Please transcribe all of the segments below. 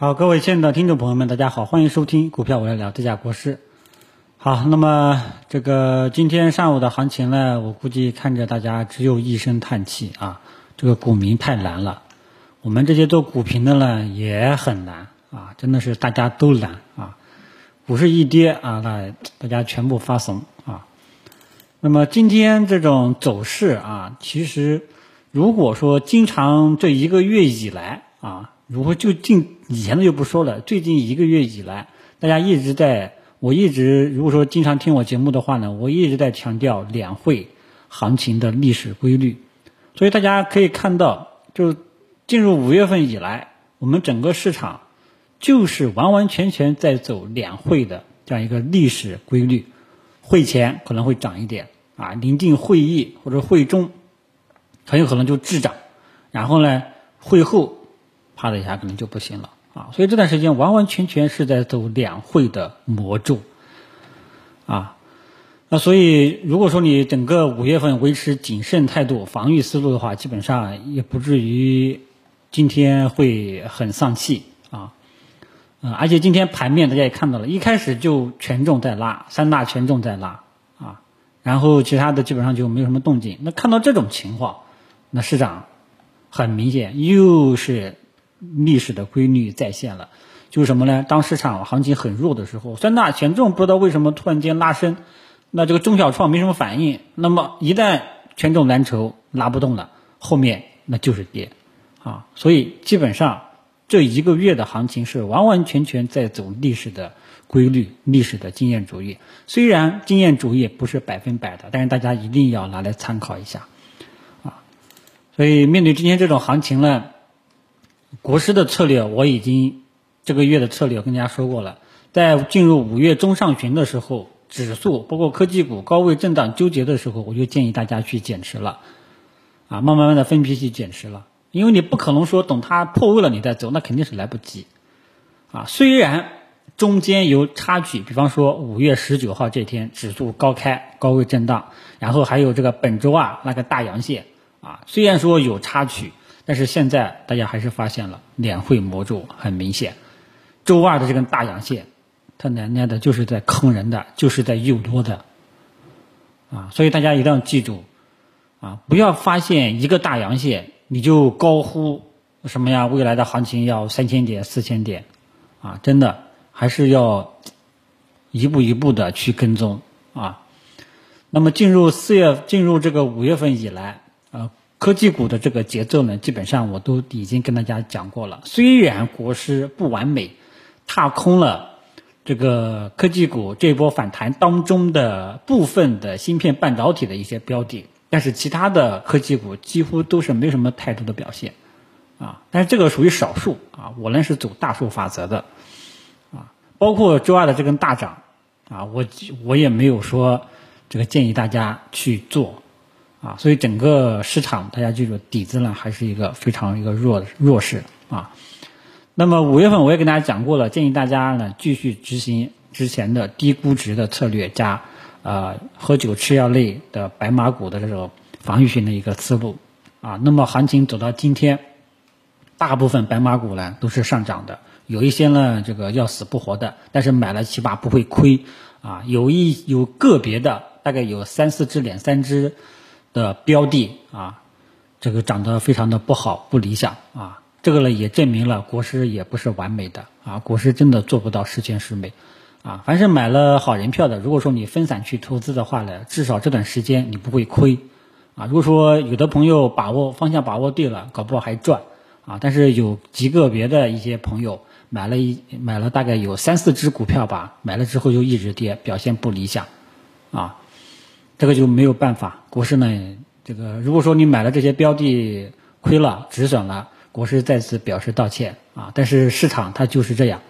好，各位亲爱的听众朋友们，大家好，欢迎收听股票我来聊这家国师。好，那么这个今天上午的行情呢，我估计看着大家只有一声叹气啊，这个股民太难了。我们这些做股评的呢也很难啊，真的是大家都难啊。股市一跌啊，那大家全部发怂啊。那么今天这种走势啊，其实如果说经常这一个月以来啊。如果就近以前的就不说了，最近一个月以来，大家一直在，我一直如果说经常听我节目的话呢，我一直在强调两会行情的历史规律，所以大家可以看到，就进入五月份以来，我们整个市场就是完完全全在走两会的这样一个历史规律，会前可能会涨一点啊，临近会议或者会中，很有可能就滞涨，然后呢，会后。啪的一下可能就不行了啊，所以这段时间完完全全是在走两会的魔咒啊，那所以如果说你整个五月份维持谨慎态度、防御思路的话，基本上也不至于今天会很丧气啊，嗯，而且今天盘面大家也看到了，一开始就权重在拉，三大权重在拉啊，然后其他的基本上就没有什么动静。那看到这种情况，那市场很明显又是。历史的规律再现了，就是什么呢？当市场行情很弱的时候，三大权重不知道为什么突然间拉升，那这个中小创没什么反应。那么一旦权重蓝筹拉不动了，后面那就是跌啊。所以基本上这一个月的行情是完完全全在走历史的规律、历史的经验主义。虽然经验主义不是百分百的，但是大家一定要拿来参考一下啊。所以面对今天这种行情呢？国师的策略我已经这个月的策略跟大家说过了，在进入五月中上旬的时候，指数包括科技股高位震荡纠结的时候，我就建议大家去减持了，啊，慢慢慢的分批去减持了，因为你不可能说等它破位了你再走，那肯定是来不及，啊，虽然中间有插曲，比方说五月十九号这天指数高开高位震荡，然后还有这个本周啊那个大阳线，啊，虽然说有插曲。但是现在大家还是发现了两会魔咒很明显，周二的这根大阳线，它奶奶的就是在坑人的，就是在诱多的，啊，所以大家一定要记住，啊，不要发现一个大阳线你就高呼什么呀？未来的行情要三千点、四千点，啊，真的还是要一步一步的去跟踪啊。那么进入四月，进入这个五月份以来，啊。科技股的这个节奏呢，基本上我都已经跟大家讲过了。虽然国师不完美，踏空了这个科技股这波反弹当中的部分的芯片半导体的一些标的，但是其他的科技股几乎都是没什么太多的表现啊。但是这个属于少数啊，我呢是走大数法则的啊。包括周二的这根大涨啊，我我也没有说这个建议大家去做。啊，所以整个市场大家记住底子呢还是一个非常一个弱弱势啊。那么五月份我也跟大家讲过了，建议大家呢继续执行之前的低估值的策略，加呃喝酒吃药类的白马股的这种防御性的一个思路啊。那么行情走到今天，大部分白马股呢都是上涨的，有一些呢这个要死不活的，但是买了起码不会亏啊。有一有个别的大概有三四只两三只。的标的啊，这个涨得非常的不好不理想啊，这个呢也证明了国师也不是完美的啊，国师真的做不到十全十美啊。凡是买了好人票的，如果说你分散去投资的话呢，至少这段时间你不会亏啊。如果说有的朋友把握方向把握对了，搞不好还赚啊。但是有极个别的一些朋友买了一买了大概有三四只股票吧，买了之后就一直跌，表现不理想啊。这个就没有办法，股市呢，这个如果说你买了这些标的亏了止损了，股市再次表示道歉啊。但是市场它就是这样，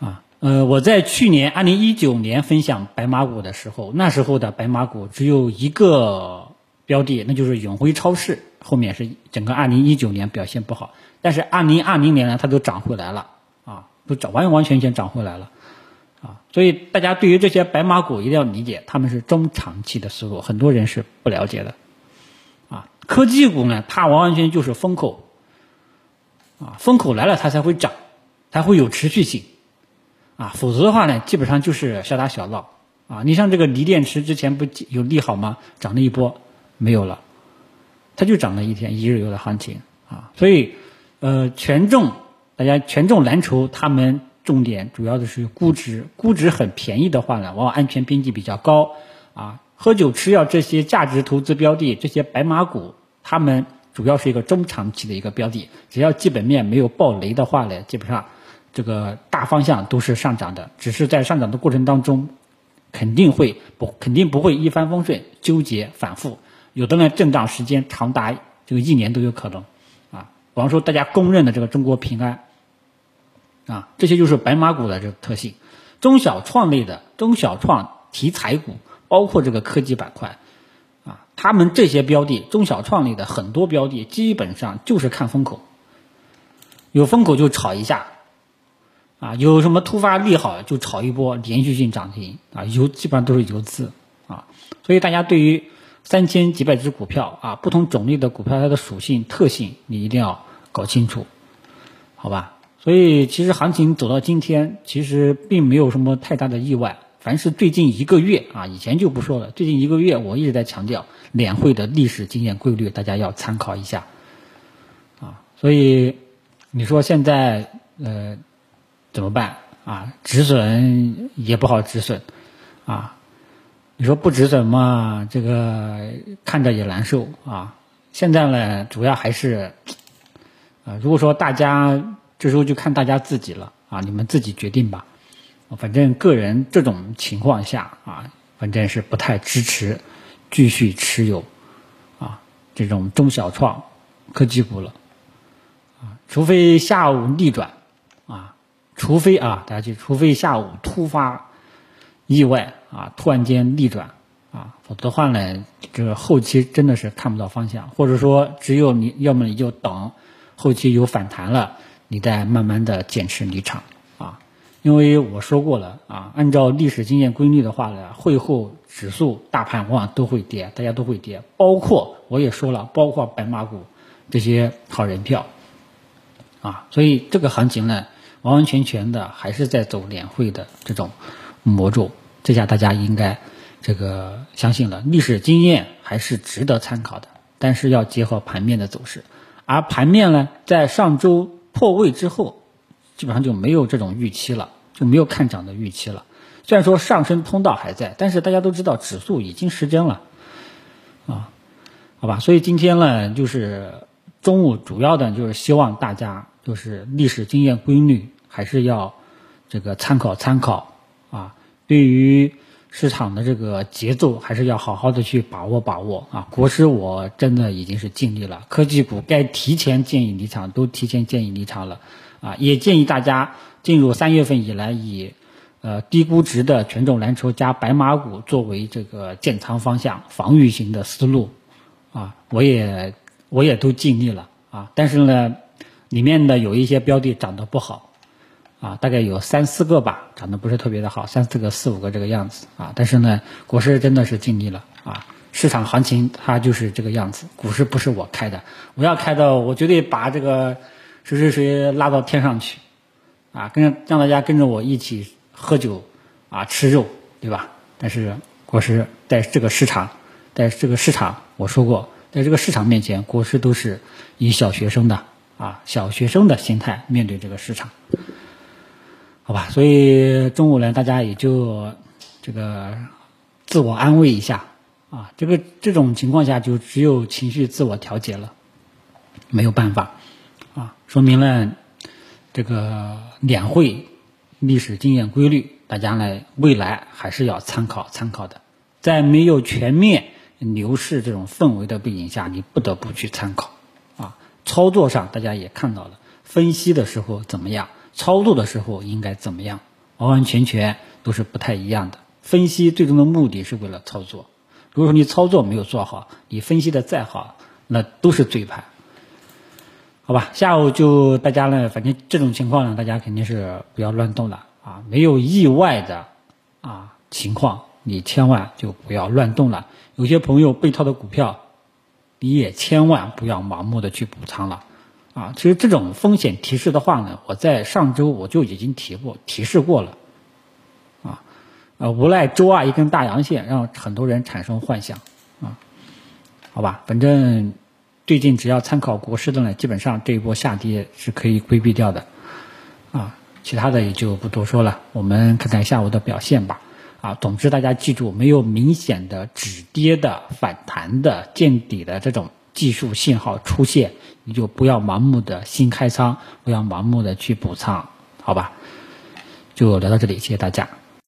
啊，呃，我在去年二零一九年分享白马股的时候，那时候的白马股只有一个标的，那就是永辉超市，后面是整个二零一九年表现不好，但是二零二零年呢，它都涨回来了，啊，都涨完完全全涨回来了。啊，所以大家对于这些白马股一定要理解，他们是中长期的思路，很多人是不了解的。啊，科技股呢，它完完全全就是风口，啊，风口来了它才会涨，才会有持续性，啊，否则的话呢，基本上就是小打小闹，啊，你像这个锂电池之前不有利好吗？涨了一波，没有了，它就涨了一天一日游的行情，啊，所以，呃，权重大家权重蓝筹，他们重点主要的是估值，估值很便宜的话呢，往往安全边际比较高，啊，喝酒吃药这些价值投资标的，这些白马股，他们。主要是一个中长期的一个标的，只要基本面没有暴雷的话呢，基本上这个大方向都是上涨的，只是在上涨的过程当中，肯定会不肯定不会一帆风顺，纠结反复，有的呢震荡时间长达这个一年都有可能，啊，比方说大家公认的这个中国平安，啊，这些就是白马股的这个特性，中小创类的中小创题材股，包括这个科技板块。啊他们这些标的，中小创类的很多标的，基本上就是看风口，有风口就炒一下，啊，有什么突发利好就炒一波连续性涨停，啊，游基本上都是游资，啊，所以大家对于三千几百只股票啊，不同种类的股票它的属性特性，你一定要搞清楚，好吧？所以其实行情走到今天，其实并没有什么太大的意外。凡是最近一个月啊，以前就不说了。最近一个月，我一直在强调两会的历史经验规律，大家要参考一下啊。所以你说现在呃怎么办啊？止损也不好止损啊。你说不止损嘛，这个看着也难受啊。现在呢，主要还是啊，如果说大家这时候就看大家自己了啊，你们自己决定吧。反正个人这种情况下啊，反正是不太支持继续持有啊这种中小创科技股了啊，除非下午逆转啊，除非啊大家记，除非下午突发意外啊，突然间逆转啊，否则的话呢，这个后期真的是看不到方向，或者说只有你要么你就等后期有反弹了，你再慢慢的减持离场啊。因为我说过了啊，按照历史经验规律的话呢，会后指数、大盘往往都会跌，大家都会跌，包括我也说了，包括白马股这些好人票啊，所以这个行情呢，完完全全的还是在走两会的这种魔咒，这下大家应该这个相信了，历史经验还是值得参考的，但是要结合盘面的走势，而盘面呢，在上周破位之后。基本上就没有这种预期了，就没有看涨的预期了。虽然说上升通道还在，但是大家都知道指数已经失真了，啊，好吧。所以今天呢，就是中午主要的就是希望大家就是历史经验规律还是要这个参考参考啊。对于市场的这个节奏，还是要好好的去把握把握啊。国师我真的已经是尽力了，科技股该提前建议离场都提前建议离场了。啊，也建议大家进入三月份以来，以呃低估值的权重蓝筹加白马股作为这个建仓方向、防御型的思路。啊，我也我也都尽力了啊，但是呢，里面的有一些标的涨得不好，啊，大概有三四个吧，涨得不是特别的好，三四个、四五个这个样子啊。但是呢，国师真的是尽力了啊，市场行情它就是这个样子，股市不是我开的，我要开的，我绝对把这个。谁谁谁拉到天上去，啊，跟让大家跟着我一起喝酒，啊，吃肉，对吧？但是国师在这个市场，在这个市场，我说过，在这个市场面前，国师都是以小学生的啊，小学生的心态面对这个市场，好吧？所以中午呢，大家也就这个自我安慰一下啊，这个这种情况下就只有情绪自我调节了，没有办法。啊，说明了这个两会历史经验规律，大家呢未来还是要参考参考的。在没有全面牛市这种氛围的背景下，你不得不去参考。啊，操作上大家也看到了，分析的时候怎么样，操作的时候应该怎么样，完完全全都是不太一样的。分析最终的目的是为了操作，如果说你操作没有做好，你分析的再好，那都是嘴盘。好吧，下午就大家呢，反正这种情况呢，大家肯定是不要乱动了啊！没有意外的啊情况，你千万就不要乱动了。有些朋友被套的股票，你也千万不要盲目的去补仓了啊，其实这种风险提示的话呢，我在上周我就已经提过提示过了，啊，呃，无奈周二一根大阳线，让很多人产生幻想，啊，好吧，反正最近只要参考国师的呢，基本上这一波下跌是可以规避掉的，啊，其他的也就不多说了，我们看看下午的表现吧，啊，总之大家记住，没有明显的止跌的反弹的见底的这种。技术信号出现，你就不要盲目的新开仓，不要盲目的去补仓，好吧？就聊到这里，谢谢大家。